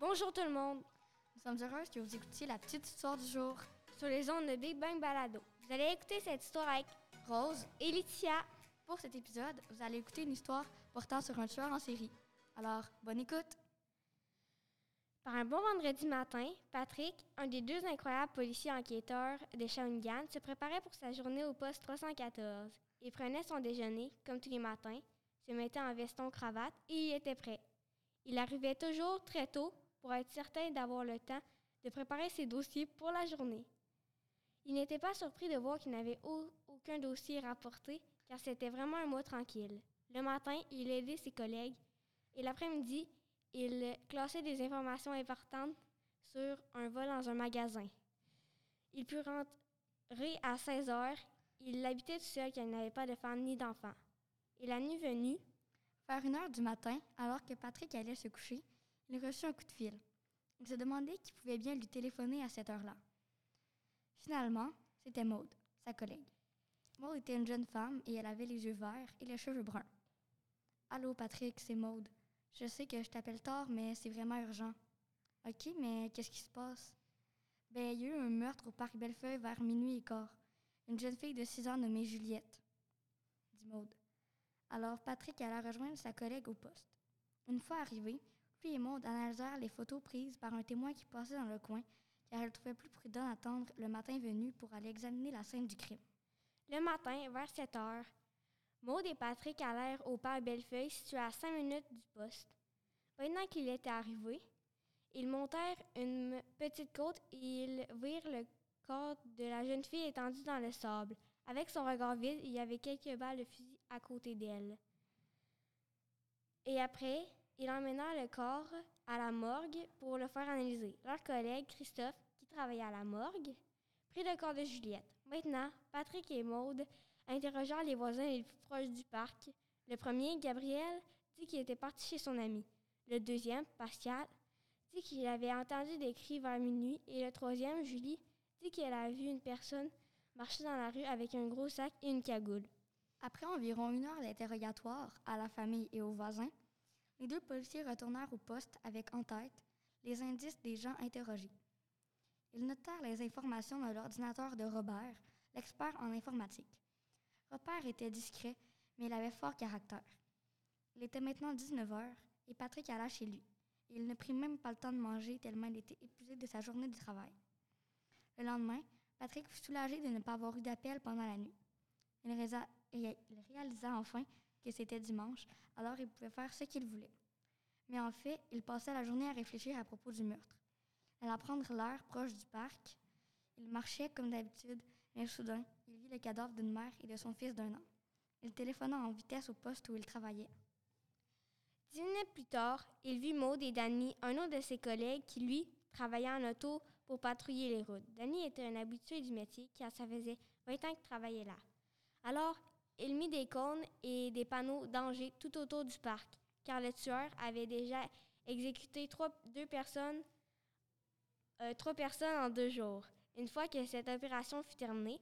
Bonjour tout le monde. Nous sommes heureuses que vous écoutiez la petite histoire du jour. Sur les ondes de Big Bang Balado. Vous allez écouter cette histoire avec Rose, et Laetitia. pour cet épisode, vous allez écouter une histoire portant sur un tueur en série. Alors, bonne écoute. Par un bon vendredi matin, Patrick, un des deux incroyables policiers enquêteurs de Shawinigan, se préparait pour sa journée au poste 314. Il prenait son déjeuner, comme tous les matins, se mettait en veston-cravate et il était prêt. Il arrivait toujours très tôt pour être certain d'avoir le temps de préparer ses dossiers pour la journée. Il n'était pas surpris de voir qu'il n'avait au- aucun dossier rapporté, car c'était vraiment un mois tranquille. Le matin, il aidait ses collègues et l'après-midi, il classait des informations importantes sur un vol dans un magasin. Il put rentrer à 16 heures. Il habitait tout seul car il n'avait pas de femme ni d'enfant. Et la nuit venue, Vers une heure du matin, alors que Patrick allait se coucher, il reçut un coup de fil. Il se demandait qui pouvait bien lui téléphoner à cette heure-là. Finalement, c'était Maude, sa collègue. Maude était une jeune femme et elle avait les yeux verts et les cheveux bruns. Allô, Patrick, c'est Maude. Je sais que je t'appelle tard, mais c'est vraiment urgent. OK, mais qu'est-ce qui se passe? Ben, il y a eu un meurtre au parc Bellefeuille vers minuit et quart. Une jeune fille de 6 ans nommée Juliette, dit Maude. Alors Patrick alla rejoindre sa collègue au poste. Une fois arrivé, lui et Maude analysèrent les photos prises par un témoin qui passait dans le coin, car elle trouvait plus prudent d'attendre le matin venu pour aller examiner la scène du crime. le matin, vers 7 heures, Maud et Patrick allèrent au parc Bellefeuille, situé à 5 minutes du poste. Maintenant qu'il était arrivé, ils montèrent une petite côte et ils virent le corps de la jeune fille étendue dans le sable. Avec son regard vide, il y avait quelques balles de fusil à côté d'elle. Et après, ils emmenèrent le corps à la morgue pour le faire analyser. Leur collègue, Christophe, qui travaillait à la morgue, prit le corps de Juliette. Maintenant, Patrick et Maude interrogèrent les voisins les plus proches du parc. Le premier, Gabriel, dit qu'il était parti chez son ami. Le deuxième, Pascal, dit qu'il avait entendu des cris vers minuit. Et le troisième, Julie, dit qu'elle a vu une personne marcher dans la rue avec un gros sac et une cagoule. Après environ une heure d'interrogatoire à la famille et aux voisins, les deux policiers retournèrent au poste avec en tête les indices des gens interrogés. Ils notèrent les informations de l'ordinateur de Robert, l'expert en informatique. Robert était discret, mais il avait fort caractère. Il était maintenant 19 heures et Patrick alla chez lui. Il ne prit même pas le temps de manger tellement il était épuisé de sa journée de travail. Le lendemain, Patrick fut soulagé de ne pas avoir eu d'appel pendant la nuit. Il, et il réalisa enfin que c'était dimanche, alors il pouvait faire ce qu'il voulait. Mais en fait, il passait la journée à réfléchir à propos du meurtre. Alla prendre l'heure proche du parc. Il marchait comme d'habitude, mais soudain, il vit le cadavre d'une mère et de son fils d'un an. Il téléphona en vitesse au poste où il travaillait. Dix minutes plus tard, il vit Maud et Danny, un autre de ses collègues qui, lui, travaillait en auto pour patrouiller les routes. Danny était un habitué du métier car ça faisait 20 ans qu'il travaillait là. Alors, il mit des cônes et des panneaux danger tout autour du parc, car le tueur avait déjà exécuté trois, deux personnes, euh, trois personnes en deux jours. Une fois que cette opération fut terminée,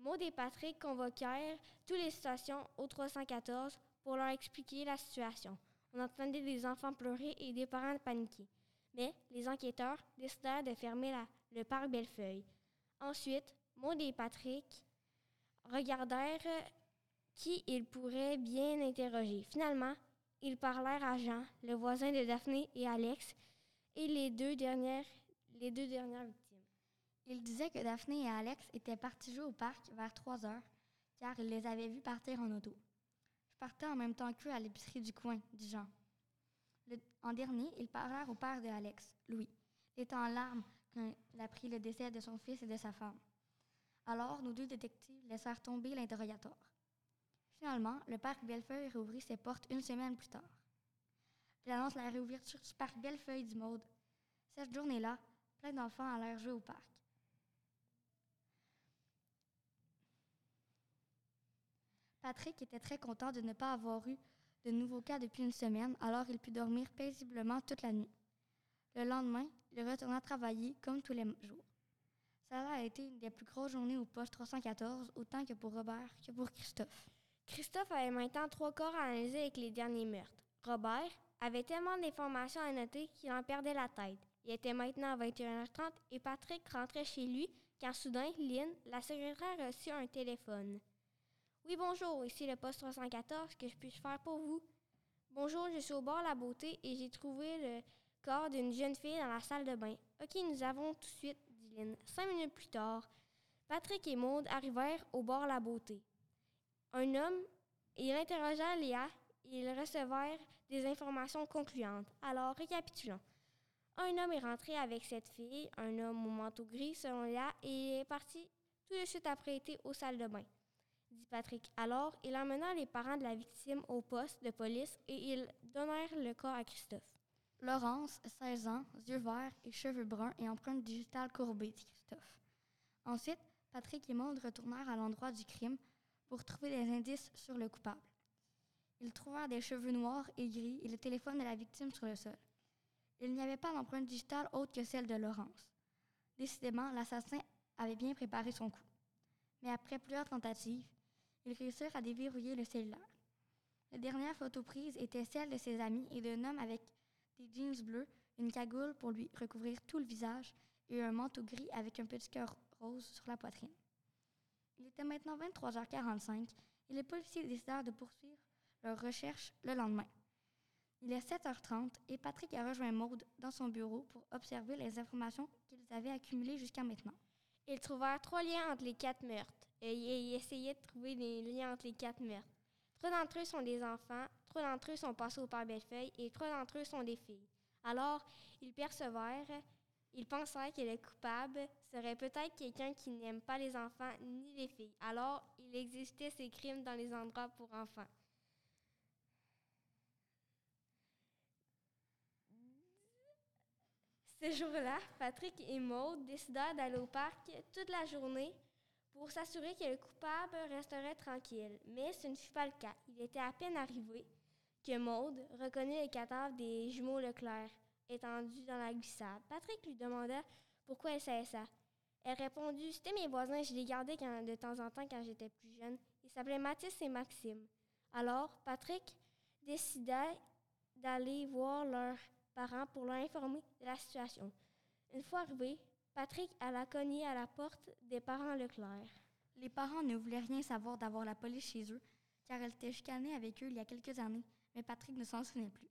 Maud et Patrick convoquèrent toutes les stations au 314 pour leur expliquer la situation. On entendait des enfants pleurer et des parents paniquer. Mais les enquêteurs décidèrent de fermer le parc Bellefeuille. Ensuite, Maud et Patrick regardèrent qui ils pourraient bien interroger. Finalement, ils parlèrent à Jean, le voisin de Daphné et Alex, et les deux dernières, les deux dernières victimes. Il disait que Daphné et Alex étaient partis jouer au parc vers 3 heures, car il les avait vus partir en auto. Je partais en même temps qu'eux à l'épicerie du coin, dit Jean. Le- en dernier, ils parlèrent au père de Alex, Louis. Il était en larmes quand il apprit le décès de son fils et de sa femme. Alors, nos deux détectives laissèrent tomber l'interrogatoire. Finalement, le parc Bellefeuille rouvrit ses portes une semaine plus tard. J'annonce la réouverture du parc Bellefeuille du Maude. Cette journée-là, plein d'enfants allèrent jouer au parc. Patrick était très content de ne pas avoir eu de nouveaux cas depuis une semaine, alors il put dormir paisiblement toute la nuit. Le lendemain, il retourna travailler comme tous les jours. Ça a été une des plus grosses journées au poste 314, autant que pour Robert que pour Christophe. Christophe avait maintenant trois corps à analyser avec les derniers meurtres. Robert, avait tellement d'informations à noter qu'il en perdait la tête. Il était maintenant 21h30 et Patrick rentrait chez lui quand soudain, Lynn, la secrétaire, reçut un téléphone. Oui, bonjour, ici le poste 314, que je faire pour vous? Bonjour, je suis au bord La Beauté et j'ai trouvé le corps d'une jeune fille dans la salle de bain. Ok, nous avons tout de suite, dit Lynn. Cinq minutes plus tard, Patrick et Maude arrivèrent au bord La Beauté. Un homme, il interrogea Léa et ils recevèrent des informations concluantes. Alors, récapitulons. Un homme est rentré avec cette fille, un homme au manteau gris selon Léa, et est parti tout de suite après été aux salles de bain, dit Patrick. Alors, il emmena les parents de la victime au poste de police et ils donnèrent le corps à Christophe. Laurence, 16 ans, yeux verts et cheveux bruns et empreinte digitale courbée, dit Christophe. Ensuite, Patrick et Maud retournèrent à l'endroit du crime pour trouver des indices sur le coupable. Ils trouvèrent des cheveux noirs et gris et le téléphone de la victime sur le sol. Il n'y avait pas d'empreinte digitale autre que celle de Laurence. Décidément, l'assassin avait bien préparé son coup. Mais après plusieurs tentatives, ils réussirent à déverrouiller le cellulaire. La dernière photo prise était celle de ses amis et d'un homme avec des jeans bleus, une cagoule pour lui recouvrir tout le visage et un manteau gris avec un petit cœur rose sur la poitrine. Il était maintenant 23h45 et les policiers décidèrent de poursuivre leurs recherches le lendemain. Il est 7h30 et Patrick a rejoint Maude dans son bureau pour observer les informations qu'ils avaient accumulées jusqu'à maintenant. Ils trouvèrent trois liens entre les quatre meurtres et ils essayaient de trouver des liens entre les quatre meurtres. Trois d'entre eux sont des enfants, trois d'entre eux sont passés au père Bellefeuille et trois d'entre eux sont des filles. Alors, ils percevèrent, ils pensèrent que le coupable serait peut-être quelqu'un qui n'aime pas les enfants ni les filles. Alors, il existait ces crimes dans les endroits pour enfants. Ce jour-là, Patrick et Maud décidèrent d'aller au parc toute la journée pour s'assurer que le coupable resterait tranquille. Mais ce ne fut pas le cas. Il était à peine arrivé que Maud reconnut le cadavre des jumeaux Leclerc étendus dans la glissade. Patrick lui demanda pourquoi elle savait ça. Elle répondit C'était mes voisins, je les gardais de temps en temps quand j'étais plus jeune. Ils s'appelaient Mathis et Maxime. Alors, Patrick décida d'aller voir leurs parents pour leur informer de la situation. Une fois arrivé, Patrick alla cogner à la porte des parents Leclerc. Les parents ne voulaient rien savoir d'avoir la police chez eux, car elle était chicanée avec eux il y a quelques années, mais Patrick ne s'en souvenait plus.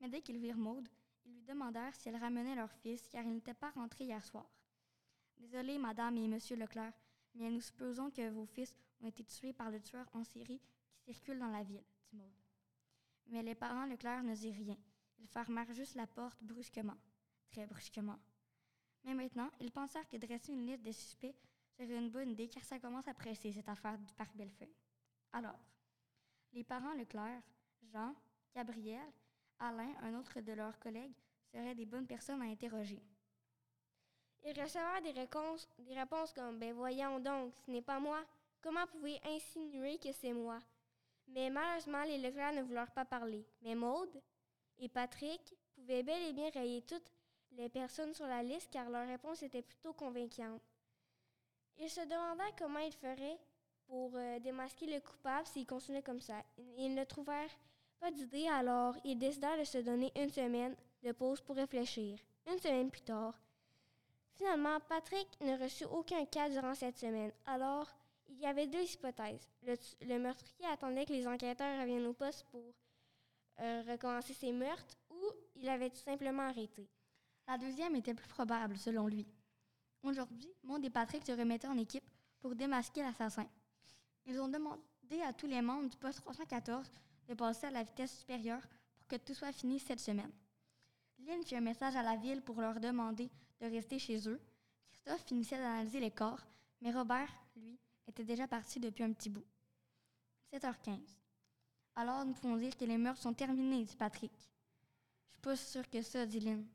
Mais dès qu'ils virent Maude, ils lui demandèrent si elle ramenait leur fils, car il n'était pas rentré hier soir. Désolé, madame et monsieur Leclerc, mais nous supposons que vos fils ont été tués par le tueur en série qui circule dans la ville, dit Maude. Mais les parents Leclerc ne dirent rien. Ils fermèrent juste la porte brusquement, très brusquement. Mais maintenant, ils pensèrent que dresser une liste de suspects serait une bonne idée car ça commence à presser cette affaire du parc Bellefeuille. Alors, les parents Leclerc, Jean, Gabriel, Alain, un autre de leurs collègues, seraient des bonnes personnes à interroger. Ils recevaient des réponses, réponses comme Ben voyons donc, ce n'est pas moi. Comment pouvez-vous insinuer que c'est moi? Mais malheureusement, les Leclerc ne voulurent pas parler. Mais Maude et Patrick pouvaient bel et bien rayer toutes les personnes sur la liste car leur réponse était plutôt convaincante. Ils se demandaient comment ils feraient pour euh, démasquer le coupable s'ils continuaient comme ça. Ils ne trouvèrent pas d'idée, alors ils décidèrent de se donner une semaine de pause pour réfléchir. Une semaine plus tard, finalement, Patrick ne reçut aucun cas durant cette semaine. Alors, il y avait deux hypothèses. Le, meurtrier attendait que les enquêteurs reviennent au poste pour euh, recommencer ses meurtres ou il avait tout simplement arrêté. La deuxième était plus probable, selon lui. Aujourd'hui, Maud et Patrick se remettaient en équipe pour démasquer l'assassin. Ils ont demandé à tous les membres du poste 314 de passer à la vitesse supérieure pour que tout soit fini cette semaine. Lynn fit un message à la ville pour leur demander de rester chez eux. Christophe finissait d'analyser les corps, mais Robert, lui, était déjà parti depuis un petit bout. 7h15. Alors nous pouvons dire que les meurtres sont terminés, dit Patrick. Je suis pas sûre que ça, dit Lynn.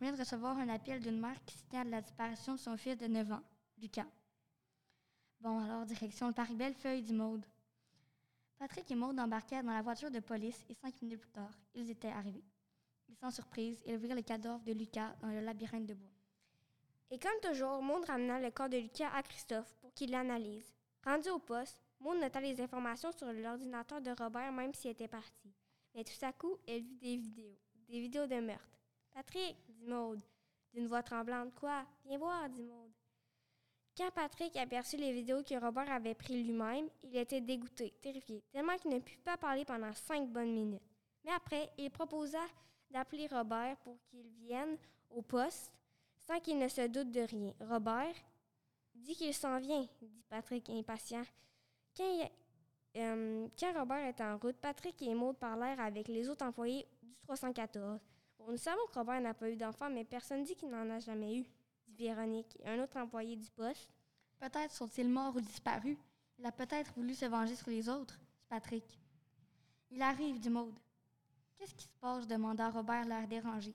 On de recevoir un appel d'une mère qui signale la disparition de son fils de 9 ans, Lucas. Bon, alors, direction le Paris Bellefeuille, dit Maude. Patrick et Maude embarquèrent dans la voiture de police et cinq minutes plus tard, ils étaient arrivés. Sans surprise, ils virent le cadavre de Lucas dans le labyrinthe de bois. Et comme toujours, Maude ramena le corps de Lucas à Christophe pour qu'il l'analyse. Rendu au poste, Maud nota les informations sur l'ordinateur de Robert même s'il était parti. Mais tout à coup, elle vit des vidéos, des vidéos de meurtre. Patrick, dit Maude, d'une voix tremblante. Quoi? Viens voir, dit Maude. Quand Patrick aperçut les vidéos que Robert avait prises lui-même, il était dégoûté, terrifié, tellement qu'il ne put pas parler pendant cinq bonnes minutes. Mais après, il proposa d'appeler Robert pour qu'il vienne au poste sans qu'il ne se doute de rien. Robert dit qu'il s'en vient, dit Patrick impatient. Quand, euh, Robert est en route, Patrick et Maud parlèrent avec les autres employés du 314. Bon, nous savons que Robert n'a pas eu d'enfant, mais personne dit qu'il n'en a jamais eu, dit Véronique, un autre employé du poste. Peut-être sont-ils morts ou disparus. Il a peut-être voulu se venger sur les autres, dit Patrick. Il arrive, dit Maude. Qu'est-ce qui se passe? demanda Robert, l'air dérangé.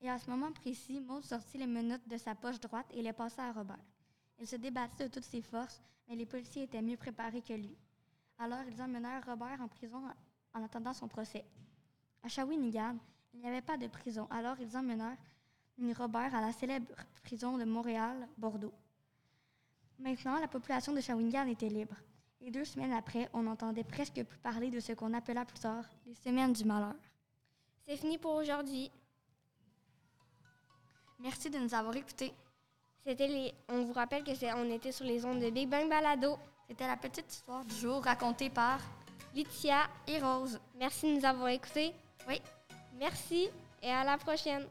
Et à ce moment précis, Maud sortit les menottes de sa poche droite et les passa à Robert. Il se débattit de toutes ses forces, mais les policiers étaient mieux préparés que lui. Alors ils emmenèrent Robert en prison en attendant son procès. À Shawinigan, il n'y avait pas de prison, alors ils emmenèrent Robert à la célèbre prison de Montréal-Bordeaux. Maintenant, la population de Shawinigan était libre. Et deux semaines après, on n'entendait presque plus parler de ce qu'on appela plus tard les semaines du malheur. C'est fini pour aujourd'hui. Merci de nous avoir écoutés. C'était les. On vous rappelle que c'est. On était sur les ondes de Big Bang Balado. C'était la petite histoire du jour racontée par Laetitia et Rose. Merci de nous avoir écoutés. Oui. Merci et à la prochaine.